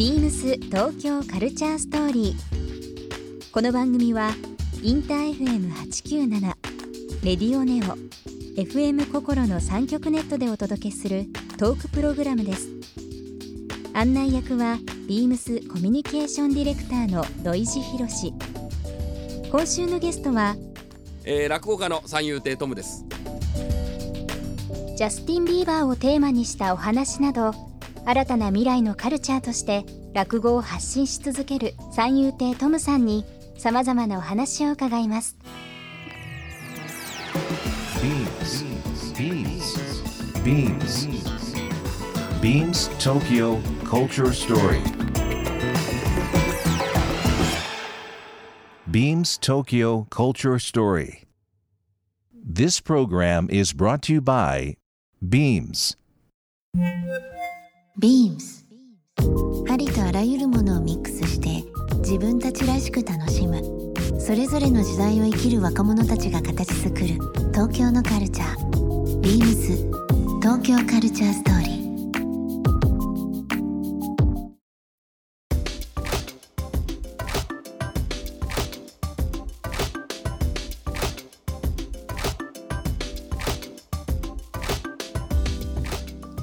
ビームス東京カルチャーストーリー。この番組はインター FM897 レディオネオ FM 心の三極ネットでお届けするトークプログラムです。案内役はビームスコミュニケーションディレクターの土井博志。今週のゲストはえー、落語家の三遊亭トムですジャスティン・ビーバーをテーマにしたお話など新たな未来のカルチャーとして落語を発信し続ける三遊亭トムさんにさまざまなお話を伺います BeamsBeamsBeamsTokyo Culture Story Beams Tokyo Culture Story This program is brought to you by Beams ビームスありとあらゆるものをミックスして自分たちらしく楽しむ。それぞれの時代を生きる若者たちが形作る東京のカルチャー。ビームス東京カルチャーストーリー。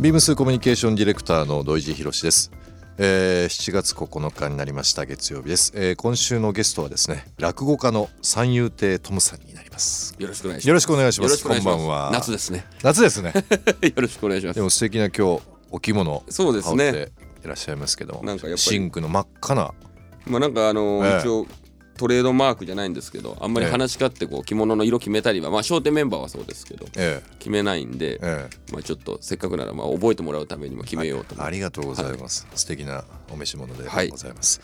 ビームスコミュニケーションディレクターの土井地博です、えー、7月9日になりました月曜日です、えー、今週のゲストはですね落語家の三遊亭トムさんになります。よろしくお願いします。よろしくお願いします。こんばんは。夏ですね。夏ですね。よろしくお願いします。でも素敵な今日お着物をそうですね。いらっしゃいますけどもなんかやっぱり。シンクの真っ赤な。まあなんかあのーええ。一応トレードマークじゃないんですけどあんまり話し家ってこう着物の色決めたりはまあ商店メンバーはそうですけどえ決めないんでええ。まあちょっとせっかくならまあ覚えてもらうためにも決めようと思って。えありがとうございます、素敵なお召し物ではい。ございます、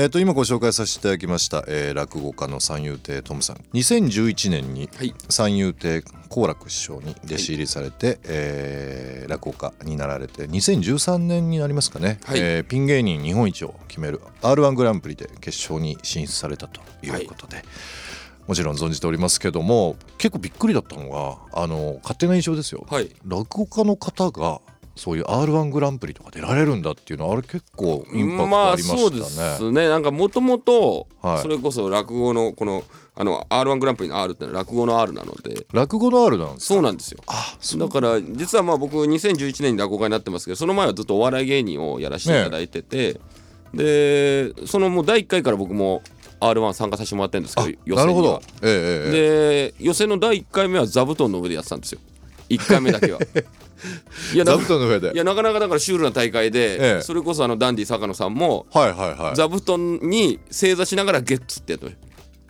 えっ、と今ご紹介させていただきました、えー、落語家の三遊亭トムさん。2011年にはい。三遊亭好楽師匠に弟子入りされて、えー落語家になられて2013年になりますかね、はい。えーピン芸人日本一を決める r 1グランプリで決勝に進出されたということで、もちろん存じておりますけども結構びっくりだったのがあの勝手な印象ですよ、はい。落語家の方がそういう r 1グランプリとか出られるんだっていうのはあれ結構インパクまあトありまそうでしたね。すね。なんかもともとはい。それこそ落語のこのあの R1 グランプリの R ってのは落語の R なので。落語の R なんですか？そうなんですよ。あそう。だから実はまあ僕2011年に落語家になってますけどその前はずっとお笑い芸人をやらせていただいてて、でそのもう第1回から僕も r 1参加させてもらってるんですけあど。予選には。なるほど。ええええ。で予選の第1回目は座布団の上でやってたんですよ1回目だけは。いやな座布団の上で。いやなかなかだからシュールな大会で、ええ。それこそあのダンディ坂野さんもはいはいはい。座布団に正座しながらゲッツってやっ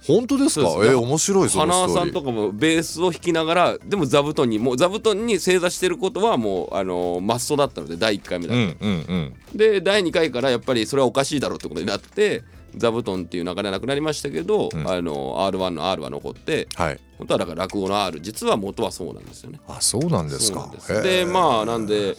本当ですか？です。えー、面白い花輪さんとかもベースを弾きながらでも座布団にもう座布団に正座してることはもうあのマストだったので第1回目だと、うんうんうん。で第2回からやっぱりそれはおかしいだろうってことになって座布団っていう流れはなくなりましたけど、ん。あの R1 の R は残ってはい本当はだから落語の R 実は元はそうなんですよね。あそうなんですか。でまあなんで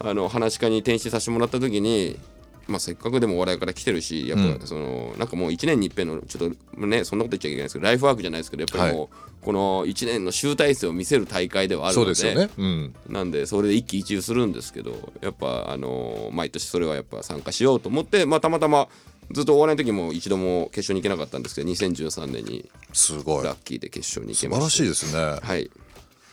あの話し家に転身させてもらった時に、まあ、せっかくでもお笑いから来てるしやっぱその、なんかもう1年に一遍のちょっとねそんなこと言っちゃいけないですけどライフワークじゃないですけどやっぱりもう、この1年の集大成を見せる大会ではあるそのでうですよね。うん。なんでそれで一喜一憂するんですけどやっぱあの毎年それはやっぱ参加しようと思って、まあ、たまたまずっとお笑いの時も一度も決勝に行けなかったんですけど2013年にすごい。ラッキーで決勝に行け素晴らまししいですね。たはい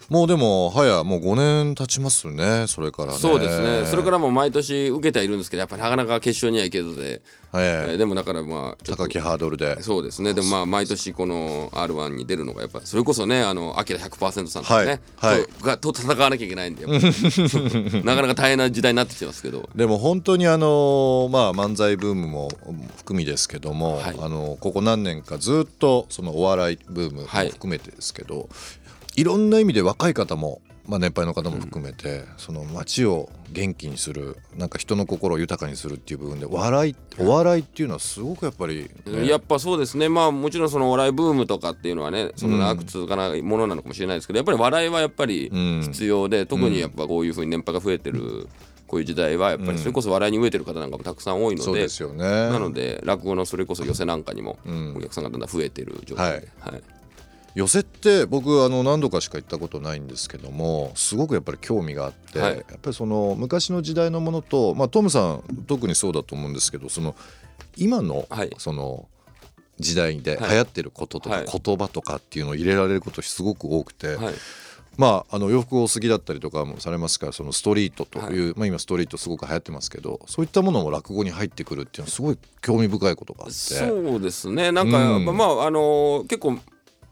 もうでも早もう5年経ちますねそれからね。そうですね。それからも毎年受けてはいるんですけどやっぱりなかなか決勝には行けずで、ええ。ーでもだからまあ高きハードルで。そうですね。でもまあ毎年この r 1に出るのがやっぱそれこそねあのアキラ100%さんとかね、はいはい。とがと戦わなきゃいけないんで なかなか大変な時代になってきてますけど。でも本当にあのまあ漫才ブームも含みですけども、はい。あのここ何年かずっとそのお笑いブームもはい含めてですけど、い、ろんな意味で若い方も、まあ、年配の方も含めて、その街を元気にするなんか人の心を豊かにするっていう部分で笑いお笑いっていうのはすごくやっぱり、ね、やっぱそうですね。まあもちろんそのお笑いブームとかっていうのはねその長く続かないものなのかもしれないですけどやっぱり笑いはやっぱりうん。必要で、特にやっぱこういうふうに年配が増えてるこういう時代はやっぱりそれこそ笑いに飢えてる方なんかもたくさん多いので,、そうですよね。なので落語のそれこそ寄せなんかにもん。お客さんがだんだん増えてる状態で、はい寄席って僕あの何度かしか行ったことないんですけどもすごくやっぱり興味があって、はい。やっぱりその昔の時代のものと、まあ、トムさん特にそうだと思うんですけどその今のはい。その時代ではい。流行ってることとかはい。言葉とかっていうのを入れられることすごく多くて、はい。まあ、あの洋服をお好きだったりとかもされますからそのストリートとい。う、まあ、今ストリートすごく流行ってますけどそういったものも落語に入ってくるっていうのはすごい興味深いことがあって。そうですね。なんか、うん。まああの結構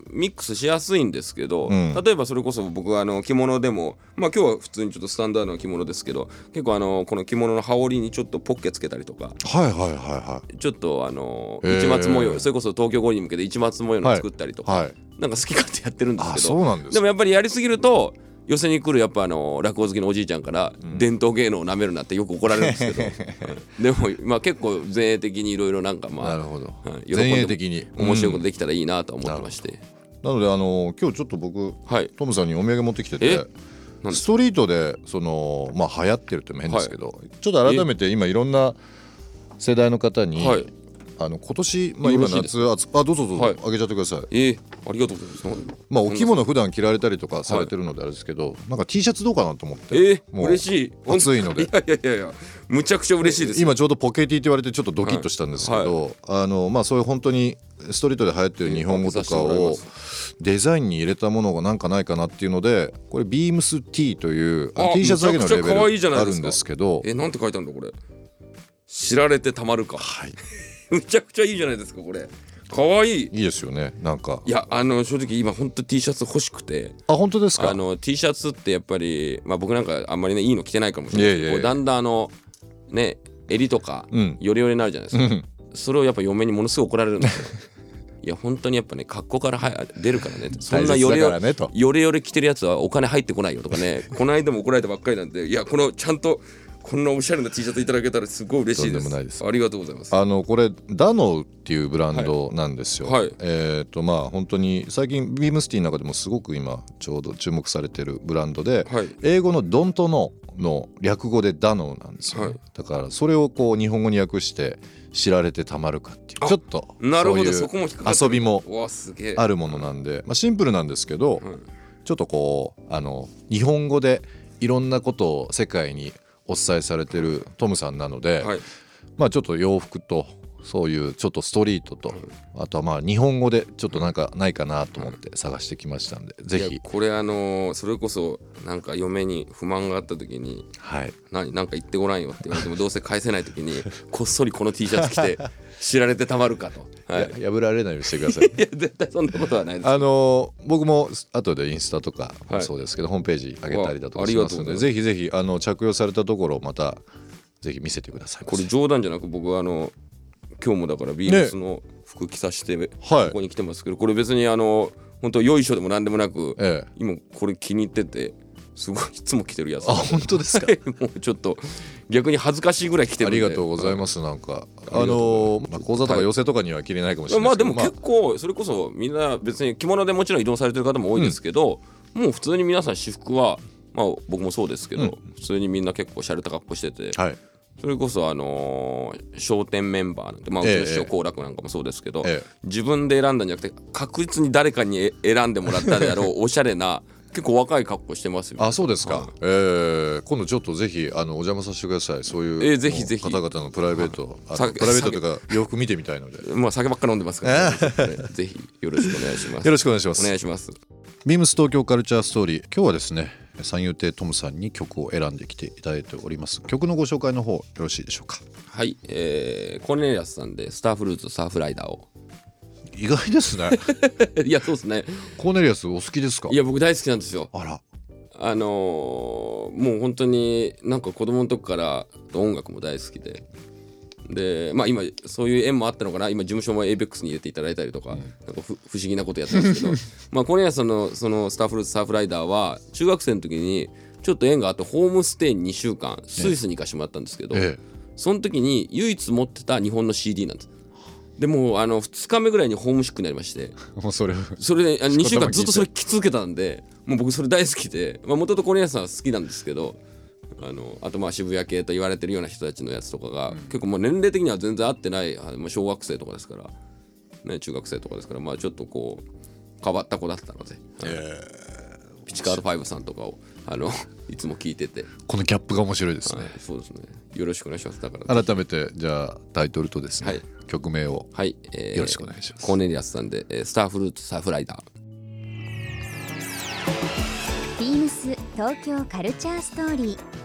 ミックスしやすいんですけど、うん。例えばそれこそ僕はあの着物でもまあ今日は普通にちょっとスタンダードな着物ですけど結構あのこの着物の羽織にちょっとポッケつけたりとかはいはいはいはちょっとあの市松模様それこそ東京五輪に向けて市松模様の作ったりとか、いはい。なんか好き勝手やってるんですあけどそうなんです。でもやっぱりやりすぎると寄せに来るやっぱあの落語好きのおじいちゃんから伝統芸能をなめるなってよく怒られるんですけど、う んでもまあ結構前衛的にいろいろなんかまあなるほど。はい喜んで面白いことうんできたらいいなとは思ってまして、なのであの今日ちょっと僕はい。トムさんにお土産持ってきてえ？てストリートでそのまあ流行ってるっても変ですけど、ちょっと改めて今いろんな世代の方に、はい。あの今年、まあ、今夏あどうぞどうぞ、はい。あげちゃってください。えー、ありがとうございます。まあお着物普段着られたりとかされてるのであれですけど、なんか T シャツどうかなと思って。えー、もう嬉しい。暑いので。いやいやいやむちゃくちゃ嬉しいです。今ちょうどポケティって言われてちょっとドキッとしたんですけど、あのまあそういう本当にストリートで流行ってる日本語とかをデザインに入れたものがなんかないかなっていうのでこれビームス T という T シャツだけのレベルあるんですけど。えなんて書いてあるんだこれ。知られてたまるか。はい。むちゃくちゃいいじゃないですかこれ。かわい。いいいですよねなんか。いやあの正直今ほんと T シャツ欲しくて。あ本当ですか？あの T シャツってやっぱりまあ僕なんかあんまりねいいの着てないかもしれないですけどだんだんあのね襟とかうん。ヨレヨレになるじゃないですか、うん。それをやっぱ嫁にものすごい怒られるんですよ。いや本当にやっぱね格好からは出るからね。そんな大切ヨレヨレだからねと。ヨレヨレ着てるやつはお金入ってこないよとかね。この間も怒られたばっかりなんでいやこのちゃんとこんなおしゃれな T シャツいただけたらすごい嬉しいです。ありがとうございます。あのこれダノウっていうブランドなんですよ。はい。はいえっ、とまあ本当に最近ビームスティの中でもすごく今ちょうど注目されてるブランドで、はい。英語のドントノの略語でダノウなんですよ、ねはい。だからそれをこう日本語に訳して知られてたまるかっていうあちょっとなるほど。そこも遊びもあるものなんで、まあ、シンプルなんですけど、うんちょっとこうあの日本語でいろんなことを世界にお伝えされてるトムさんなので、はい。まあちょっと洋服とそういうちょっとストリートと、あとはまあ日本語でちょっとなんかないかなと思って探してきましたんで、ぜひ。これあのーそれこそなんか嫁に不満があった時にはい。何なんか言ってごらんよって言われてもどうせ返せない時にこっそりこの T シャツ着て 知られてたまるかと、はい、破られないようにしてください。や絶対そんなことはないです。あのー僕も後でインスタとかはい。そうですけど、ホームページ上げたりだとかしますのでぜひぜひあの着用されたところをまたぜひ見せてください。これ冗談じゃなく僕はあの今日もだからビームスの服着させて、はいここに来てますけどこれ別にあの本当よいしょでもなんでもなく、ええ。今これ気に入っててすごいいつも着てるやつ。あ本当ですか？もうちょっと逆に恥ずかしいぐらい着てるありがとうございますなんか。あのーまあ講座とか寄せとかには着れないかもしれないですけどまあでも結構それこそみんな別に着物でもちろん移動されてる方も多いですけど、もう普通に皆さん私服はまあ僕もそうですけど、うん。普通にみんな結構洒落た格好してて、はいそれこそあのー商店メンバーなんてまあうちええの師匠好楽なんかもそうですけど、ええ。自分で選んだんじゃなくて確実に誰かにえ選んでもらったであろうおしゃれな 結構若い格好してますよ。あそうですか、はいえー今度ちょっとぜひあのお邪魔させてください。そういう、えーぜひぜひ。方々のプライベート、プライベートというか洋服見てみたいので。よまあ酒ばっか飲んでますから、ね、ぜひよろしくお願いします。ろしくお願いします。お願いします。ビームス東京カルチャーストーリー。今日はですね三遊亭トムさんに曲を選んできていただいております曲のご紹介の方よろしいでしょうか？はい、えー、コーネリアスさんでスターフルーツサーフライダーを。意外ですね いやそうですね。コーネリアスお好きですか？いや僕大好きなんですよ。あらあのーもう本当になんか子供の時から音楽も大好きで。でまあ今そういう縁もあったのかな。今事務所も avex に入れていただいたりとか,、なんかふ不思議なことやってるんですけど。まあコーネリアスさんのそのスターフルーツサーフライダーは中学生の時にちょっと縁があってホームステイに2週間スイスに行かしてもらったんですけど、えその時に唯一持ってた日本の CD なんです。でもうあの2日目ぐらいにホームシックになりまして。え もうそれそれであの2週間ずっとそれ着続けたんでもう僕それ大好きでもともとコネアさんは好きなんですけどあのあとまあ渋谷系と言われてるような人たちのやつとかが、結構もう年齢的には全然合ってないあもう小学生とかですから、ね、中学生とかですからまあちょっとこう変わった子だったので、ピチカード5さんとかをあの いつも聞いてて、このギャップが面白いですね。はい、そうですね。よろしくお願いします。だから改めてじゃあタイトルとですね、はい。曲名をはい、えーよろしくお願いします。コーネリアスさんで、えースターフルーツサーフライダー。ビームス東京カルチャーストーリー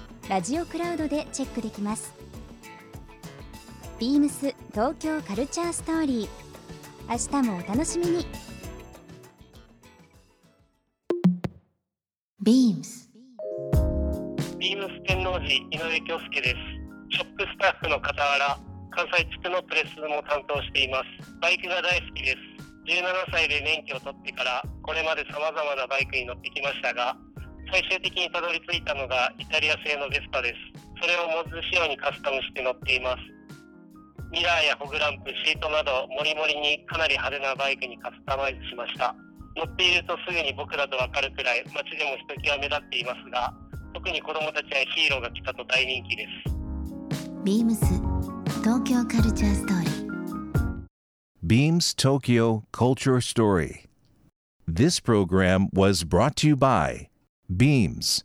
ラジオクラウドでチェックできますビームス東京カルチャーストーリー明日もお楽しみにビームスビームス天王寺井上京介です。ショップスタッフの傍ら、関西地区のプレスも担当しています。バイクが大好きです。17歳で免許を取ってから、これまで様々なバイクに乗ってきましたが、最終的にたどり着いたのがイタリア製のベスパです。それをモズ仕様にカスタムして乗っています。ミラーやホグランプ、シートなど、モリモリにかなり派手なバイクにカスタマイズしました。乗っているとすぐに僕らとわかるくらい街でもひときわ目立っていますが、特に子供たちやヒーローが来たと大人気です。ビームス東京カルチャーストーリー Beams Tokyo Culture Story. This program was brought to you by Beams.